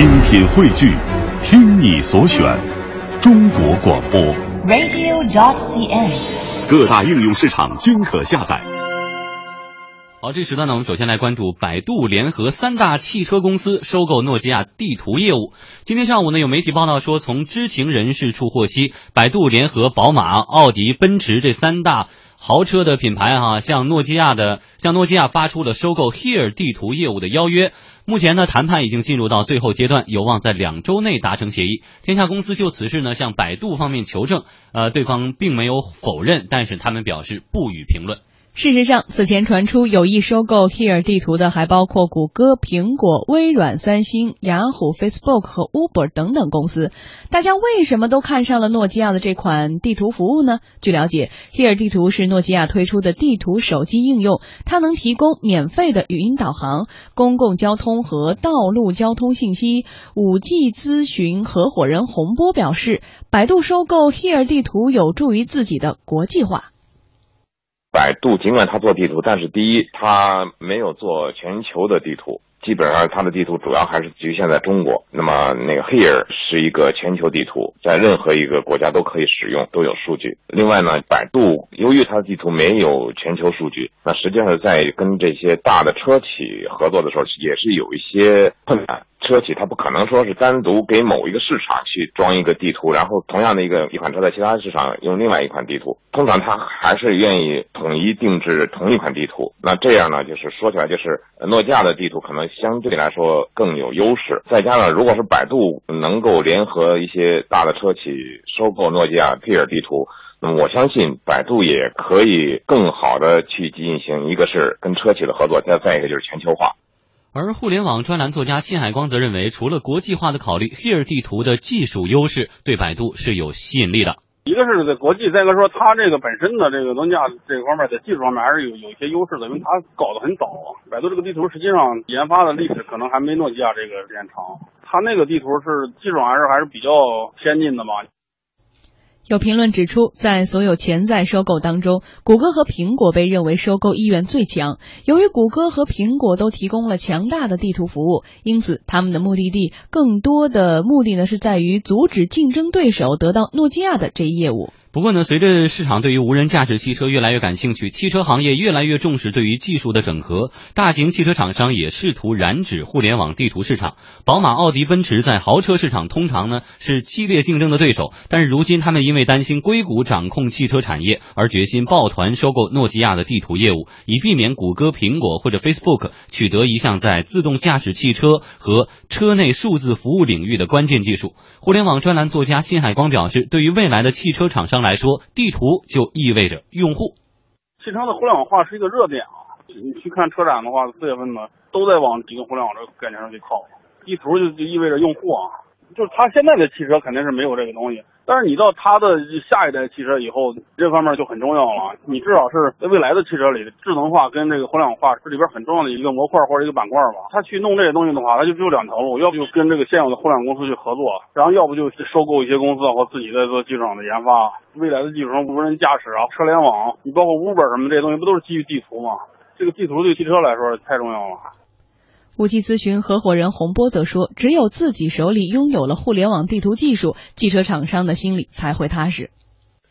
精品汇聚，听你所选，中国广播。radio.dot.cn，。各大应用市场均可下载。好，这时段呢，我们首先来关注百度联合三大汽车公司收购诺基亚地图业务。今天上午呢，有媒体报道说，从知情人士处获悉，百度联合宝马、奥迪、奔驰这三大豪车的品牌哈、向诺基亚的向诺基亚发出了收购 Here 地图业务的邀约。目前呢，谈判已经进入到最后阶段，有望在两周内达成协议。天下公司就此事呢向百度方面求证，呃，对方并没有否认，但是他们表示不予评论。事实上，此前传出有意收购 Here 地图的还包括谷歌、苹果、微软、三星、雅虎、Facebook 和 Uber 等等公司。大家为什么都看上了诺基亚的这款地图服务呢？据了解，Here 地图是诺基亚推出的地图手机应用，它能提供免费的语音导航、公共交通和道路交通信息。五 G 咨询合伙人洪波表示，百度收购 Here 地图有助于自己的国际化。百度尽管它做地图，但是第一，它没有做全球的地图，基本上它的地图主要还是局限在中国。那么那个 Here 是一个全球地图，在任何一个国家都可以使用，都有数据。另外呢，百度由于它的地图没有全球数据，那实际上在跟这些大的车企合作的时候，也是有一些困难。车企它不可能说是单独给某一个市场去装一个地图，然后同样的一个一款车在其他市场用另外一款地图。通常它还是愿意统一定制同一款地图。那这样呢，就是说起来就是诺基亚的地图可能相对来说更有优势。再加上如果是百度能够联合一些大的车企收购诺基亚 Here 地图。那么我相信百度也可以更好的去进行，一个是跟车企的合作，再再一个就是全球化。而互联网专栏作家辛海光则认为，除了国际化的考虑，Here 地图的技术优势对百度是有吸引力的。一个是在国际，再一个说它这个本身的这个诺基亚这方面在技术方面还是有有一些优势的，因为它搞得很早。百度这个地图实际上研发的历史可能还没诺基亚这个时间长，它那个地图是技术还是还是比较先进的嘛。有评论指出，在所有潜在收购当中，谷歌和苹果被认为收购意愿最强。由于谷歌和苹果都提供了强大的地图服务，因此他们的目的地更多的目的呢是在于阻止竞争对手得到诺基亚的这一业务。不过呢，随着市场对于无人驾驶汽车越来越感兴趣，汽车行业越来越重视对于技术的整合，大型汽车厂商也试图染指互联网地图市场。宝马、奥迪、奔驰在豪车市场通常呢是激烈竞争的对手，但是如今他们因为担心硅谷掌控汽车产业，而决心抱团收购诺基亚的地图业务，以避免谷歌、苹果或者 Facebook 取得一项在自动驾驶汽车和车内数字服务领域的关键技术。互联网专栏作家辛海光表示，对于未来的汽车厂商来说，地图就意味着用户。汽车的互联网化是一个热点啊！你去看车展的话，四月份呢都在往几个互联网这个概念上去靠。地图就就意味着用户啊，就是他现在的汽车肯定是没有这个东西，但是你到他的下一代汽车以后，这方面就很重要了。你至少是在未来的汽车里，智能化跟这个互联网化是里边很重要的一个模块或者一个板块吧。他去弄这些东西的话，他就只有两条路，要不就跟这个现有的互联网公司去合作，然后要不就收购一些公司或自己在做技术上的研发。未来的技术上，无人驾驶啊、车联网，你包括 Uber 什么这些东西，不都是基于地图吗？这个地图对汽车来说太重要了。五 G 咨询合伙人洪波则说：“只有自己手里拥有了互联网地图技术，汽车厂商的心里才会踏实。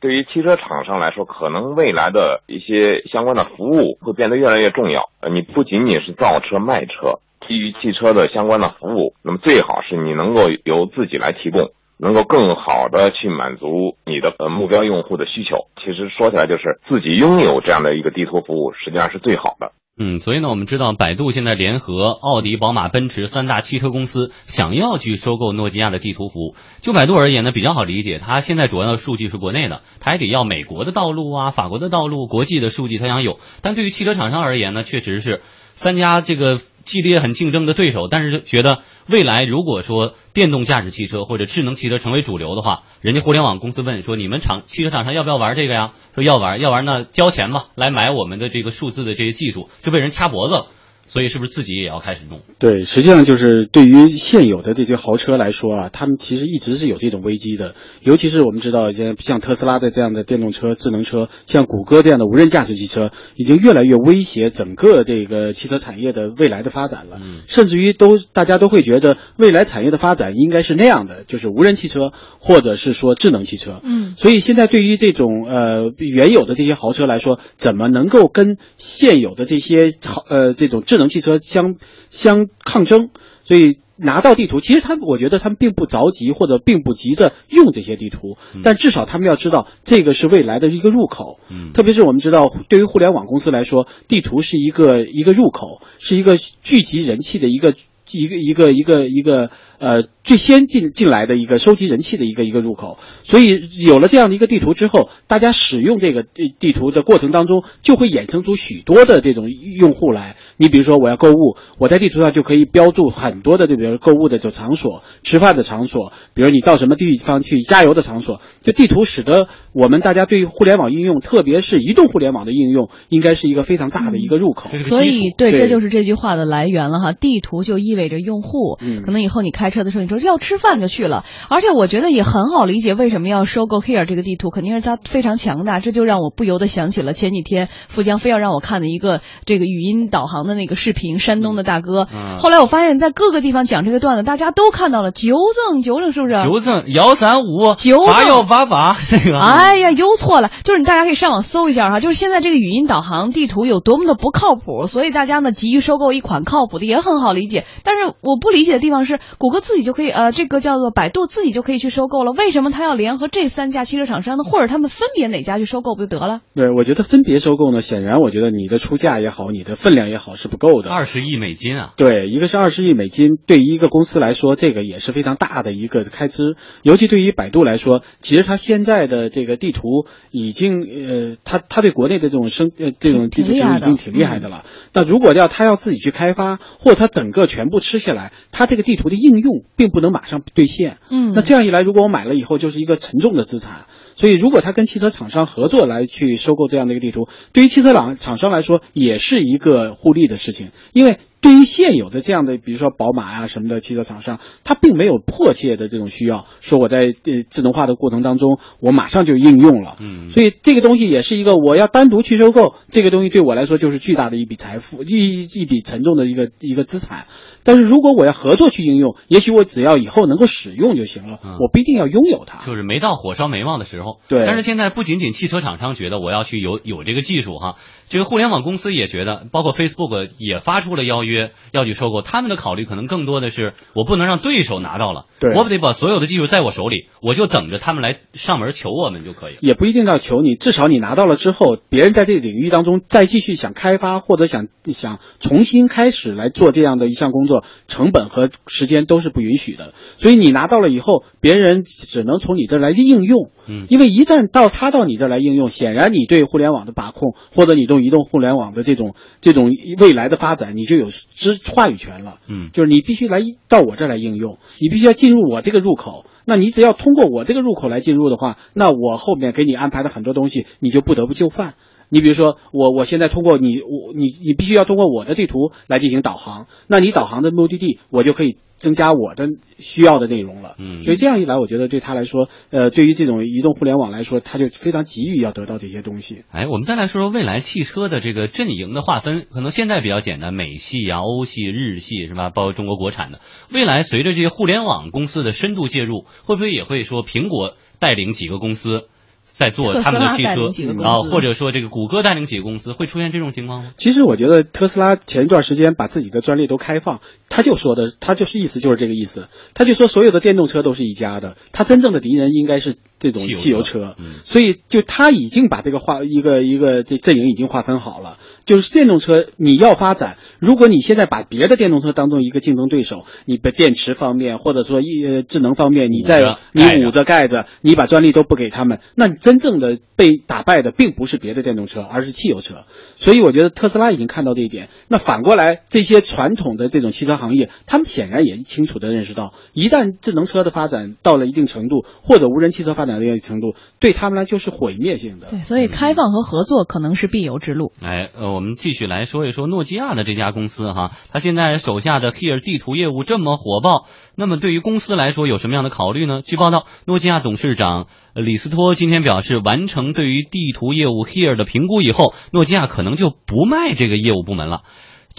对于汽车厂商来说，可能未来的一些相关的服务会变得越来越重要。呃，你不仅仅是造车卖车，基于汽车的相关的服务，那么最好是你能够由自己来提供，能够更好的去满足你的呃目标用户的需求。其实说起来，就是自己拥有这样的一个地图服务，实际上是最好的。”嗯，所以呢，我们知道百度现在联合奥迪、宝马、奔驰三大汽车公司，想要去收购诺基亚的地图服务。就百度而言呢，比较好理解，它现在主要的数据是国内的，它还得要美国的道路啊、法国的道路、国际的数据，它想有。但对于汽车厂商而言呢，确实是三家这个系列很竞争的对手，但是觉得未来如果说电动驾驶汽车或者智能汽车成为主流的话，人家互联网公司问说，你们厂汽车厂商要不要玩这个呀？说要玩，要玩那交钱吧，来买我们的这个数字的这些技术，就被人掐脖子了。所以是不是自己也要开始弄？对，实际上就是对于现有的这些豪车来说啊，他们其实一直是有这种危机的。尤其是我们知道，像像特斯拉的这样的电动车、智能车，像谷歌这样的无人驾驶汽车，已经越来越威胁整个这个汽车产业的未来的发展了。嗯甚至于都大家都会觉得未来产业的发展应该是那样的，就是无人汽车或者是说智能汽车。嗯所以现在对于这种呃原有的这些豪车来说，怎么能够跟现有的这些豪呃这种智能汽车相相抗争？所以拿到地图，其实他们我觉得他们并不着急或者并不急着用这些地图，但至少他们要知道这个是未来的一个入口。嗯特别是我们知道，对于互联网公司来说，地图是一个一个入口，是一个聚集人气的一个一个一个一个一个呃最先进进来的一个收集人气的一个一个入口。所以有了这样的一个地图之后，大家使用这个地地图的过程当中，就会衍生出许多的这种用户来。你比如说，我要购物，我在地图上就可以标注很多的，就比如购物的这种场所、吃饭的场所，比如你到什么地方去加油的场所。这地图使得我们大家对于互联网应用，特别是移动互联网的应用，应该是一个非常大的一个入口。所以，对，对这就是这句话的来源了哈。地图就意味着用户，嗯可能以后你开车的时候，你说要吃饭就去了。而且我觉得也很好理解，为什么要收购 Here 这个地图，肯定是它非常强大。这就让我不由得想起了前几天富江非要让我看的一个这个语音导航的那个视频，山东的大哥。嗯后来我发现，在各个地方讲这个段子，大家都看到了，纠正纠正，是不是？九赠幺三五九八幺八八，这个哎呀，又错了，就是大家可以上网搜一下哈，就是现在这个语音导航地图有多么的不靠谱，所以大家呢急于收购一款靠谱的也很好理解。但是我不理解的地方是，谷歌自己就可以，呃，这个叫做百度自己就可以去收购了，为什么他要联合这三家汽车厂商呢？或者他们分别哪家去收购不就得了？对，我觉得分别收购呢，显然我觉得你的出价也好，你的分量也好是不够的。二十亿美金啊！对，一个是二十亿美金，对于一个公司来说，这个也是非常大的一个开支。尤其对于百度来说，其实它现在的这个地图已经，呃，它它对国内的这种生呃这种地图已经挺厉害的了。那如果要它要自己去开发，或者它整个全部吃下来，它这个地图的应用并不能马上兑现。嗯那这样一来，如果我买了以后就是一个沉重的资产。所以，如果他跟汽车厂商合作来去收购这样的一个地图，对于汽车厂厂商来说也是一个互利的事情，因为对于现有的这样的，比如说宝马啊什么的汽车厂商，它并没有迫切的这种需要，说我在呃智能化的过程当中，我马上就应用了。嗯所以这个东西也是一个我要单独去收购，这个东西对我来说就是巨大的一笔财富，一一笔沉重的一个一个资产。但是如果我要合作去应用，也许我只要以后能够使用就行了，嗯我不一定要拥有它。就是没到火烧眉毛的时候。对但是现在不仅仅汽车厂商觉得我要去有有这个技术哈，这个互联网公司也觉得，包括 Facebook 也发出了邀约要去收购。他们的考虑可能更多的是，我不能让对手拿到了，对我得把所有的技术在我手里，我就等着他们来上门求我们就可以。也不一定要求你，至少你拿到了之后，别人在这个领域当中再继续想开发或者想想重新开始来做这样的一项工作，成本和时间都是不允许的。所以你拿到了以后，别人只能从你这儿来应用。嗯因为一旦到他到你这儿来应用，显然你对互联网的把控，或者你对移动互联网的这种这种未来的发展，你就有知话语权了。嗯就是你必须来到我这儿来应用，你必须要进入我这个入口。那你只要通过我这个入口来进入的话，那我后面给你安排的很多东西，你就不得不就范。你比如说，我我现在通过你，我你你必须要通过我的地图来进行导航，那你导航的目的地，我就可以增加我的需要的内容了。嗯所以这样一来，我觉得对他来说，呃，对于这种移动互联网来说，他就非常急于要得到这些东西。哎，我们再来说说未来汽车的这个阵营的划分，可能现在比较简单，美系啊、欧系、日系是吧？包括中国国产的。未来随着这些互联网公司的深度介入，会不会也会说苹果带领几个公司在做他们的汽车特斯拉带领几个公司啊，或者说这个谷歌带领几个公司，会出现这种情况吗？其实我觉得特斯拉前一段时间把自己的专利都开放，他就说的，他就是意思就是这个意思，他就说所有的电动车都是一家的，他真正的敌人应该是这种汽油车所以就他已经把这个划一个一个这阵营已经划分好了，就是电动车你要发展，如果你现在把别的电动车当做一个竞争对手，你的电池方面或者说一呃智能方面，你在你捂着盖着，你把专利都不给他们，那你真正的被打败的并不是别的电动车，而是汽油车。所以我觉得特斯拉已经看到这一点。那反过来，这些传统的这种汽车行业，他们显然也清楚的认识到，一旦智能车的发展到了一定程度，或者无人汽车发展展的一个程度，对他们来就是毁灭性的。对，所以开放和合作可能是必由之路。哎，呃，我们继续来说一说诺基亚的这家公司哈，它现在手下的 Here 地图业务这么火爆，那么对于公司来说有什么样的考虑呢？据报道，诺基亚董事长李斯托今天表示，完成对于地图业务 Here 的评估以后，诺基亚可能就不卖这个业务部门了。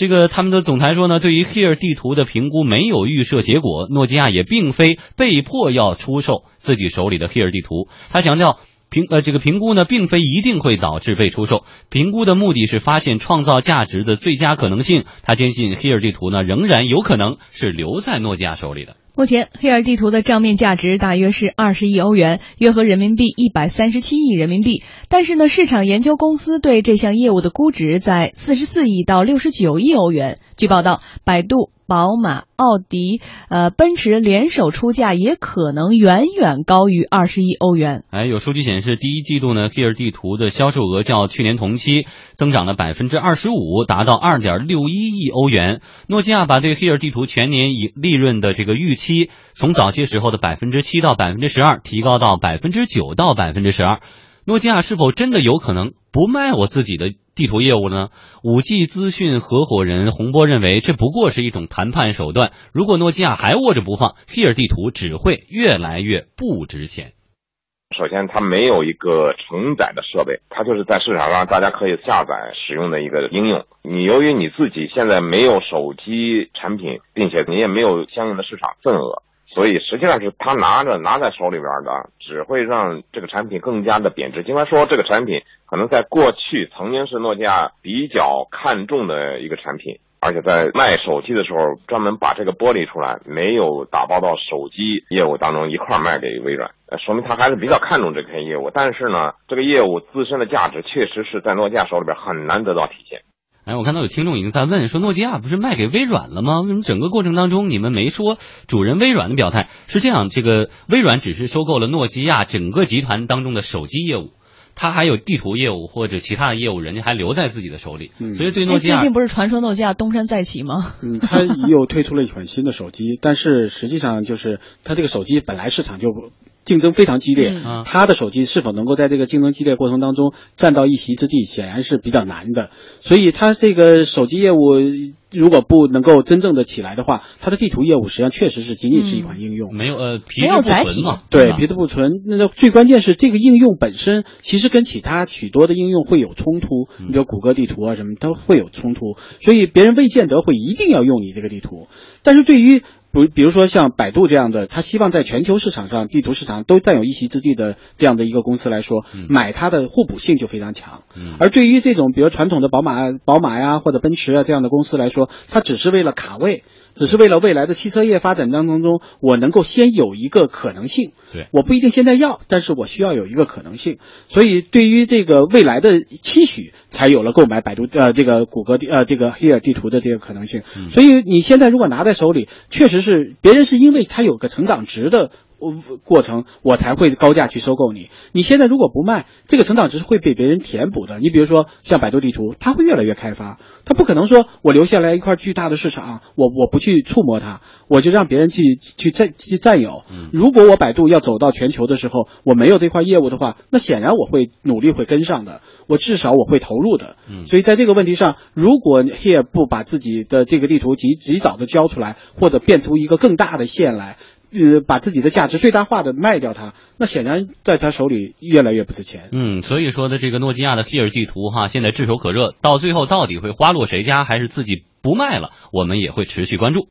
这个他们的总裁说呢，对于 Here 地图的评估没有预设结果，诺基亚也并非被迫要出售自己手里的 Here 地图。他强调。评呃，这个评估呢，并非一定会导致被出售。评估的目的是发现创造价值的最佳可能性。他坚信 Here 地图呢，仍然有可能是留在诺基亚手里的。目前，Here 地图的账面价值大约是二十亿欧元，约合人民币一百三十七亿人民币。但是呢，市场研究公司对这项业务的估值在四十四亿到六十九亿欧元。据报道，百度。宝马、奥迪、呃，奔驰联手出价，也可能远远高于二十亿欧元。哎，有数据显示，第一季度呢，Here 地图的销售额较去年同期增长了百分之二十五，达到二点六一亿欧元。诺基亚把对 Here 地图全年以利润的这个预期，从早些时候的百分之七到百分之十二，提高到百分之九到百分之十二。诺基亚是否真的有可能不卖我自己的地图业务呢？五 G 资讯合伙人洪波认为，这不过是一种谈判手段。如果诺基亚还握着不放，Here 地图只会越来越不值钱。首先，它没有一个承载的设备，它就是在市场上大家可以下载使用的一个应用。你由于你自己现在没有手机产品，并且你也没有相应的市场份额。所以实际上是他拿着拿在手里边的，只会让这个产品更加的贬值。尽管说这个产品可能在过去曾经是诺基亚比较看重的一个产品，而且在卖手机的时候专门把这个剥离出来，没有打包到手机业务当中一块卖给微软，说明他还是比较看重这片业务。但是呢，这个业务自身的价值确实是在诺基亚手里边很难得到体现。哎，我看到有听众已经在问说，诺基亚不是卖给微软了吗？为什么整个过程当中你们没说主人微软的表态？是这样，这个微软只是收购了诺基亚整个集团当中的手机业务，它还有地图业务或者其他的业务，人家还留在自己的手里。所以对诺基亚，最近不是传说诺基亚东山再起吗？嗯，它又推出了一款新的手机，但是实际上就是它这个手机本来市场就。竞争非常激烈，他的手机是否能够在这个竞争激烈过程当中占到一席之地，显然是比较难的。所以，他这个手机业务如果不能够真正的起来的话，他的地图业务实际上确实是仅仅是一款应用，没有呃皮质不存嘛？对，皮质不存。那最关键是这个应用本身其实跟其他许多的应用会有冲突，你比如谷歌地图啊什么都会有冲突，所以别人未见得会一定要用你这个地图。但是对于比比如说像百度这样的，他希望在全球市场上地图市场都占有一席之地的这样的一个公司来说，买它的互补性就非常强。而对于这种比如传统的宝马、宝马呀或者奔驰啊这样的公司来说，它只是为了卡位。只是为了未来的汽车业发展当中中，我能够先有一个可能性。对，我不一定现在要，但是我需要有一个可能性。所以对于这个未来的期许，才有了购买百度呃这个谷歌地呃这个 Here 地图的这个可能性。所以你现在如果拿在手里，确实是别人是因为它有个成长值的。过程我才会高价去收购你。你现在如果不卖，这个成长值是会被别人填补的。你比如说像百度地图，它会越来越开发，它不可能说我留下来一块巨大的市场，我我不去触摸它，我就让别人去去占去占有。如果我百度要走到全球的时候，我没有这块业务的话，那显然我会努力会跟上的，我至少我会投入的。所以在这个问题上，如果 Here 不把自己的这个地图及及早的交出来，或者变出一个更大的线来。呃，把自己的价值最大化的卖掉它，那显然在他手里越来越不值钱。嗯，所以说的这个诺基亚的 Here 地图哈，现在炙手可热，到最后到底会花落谁家，还是自己不卖了，我们也会持续关注。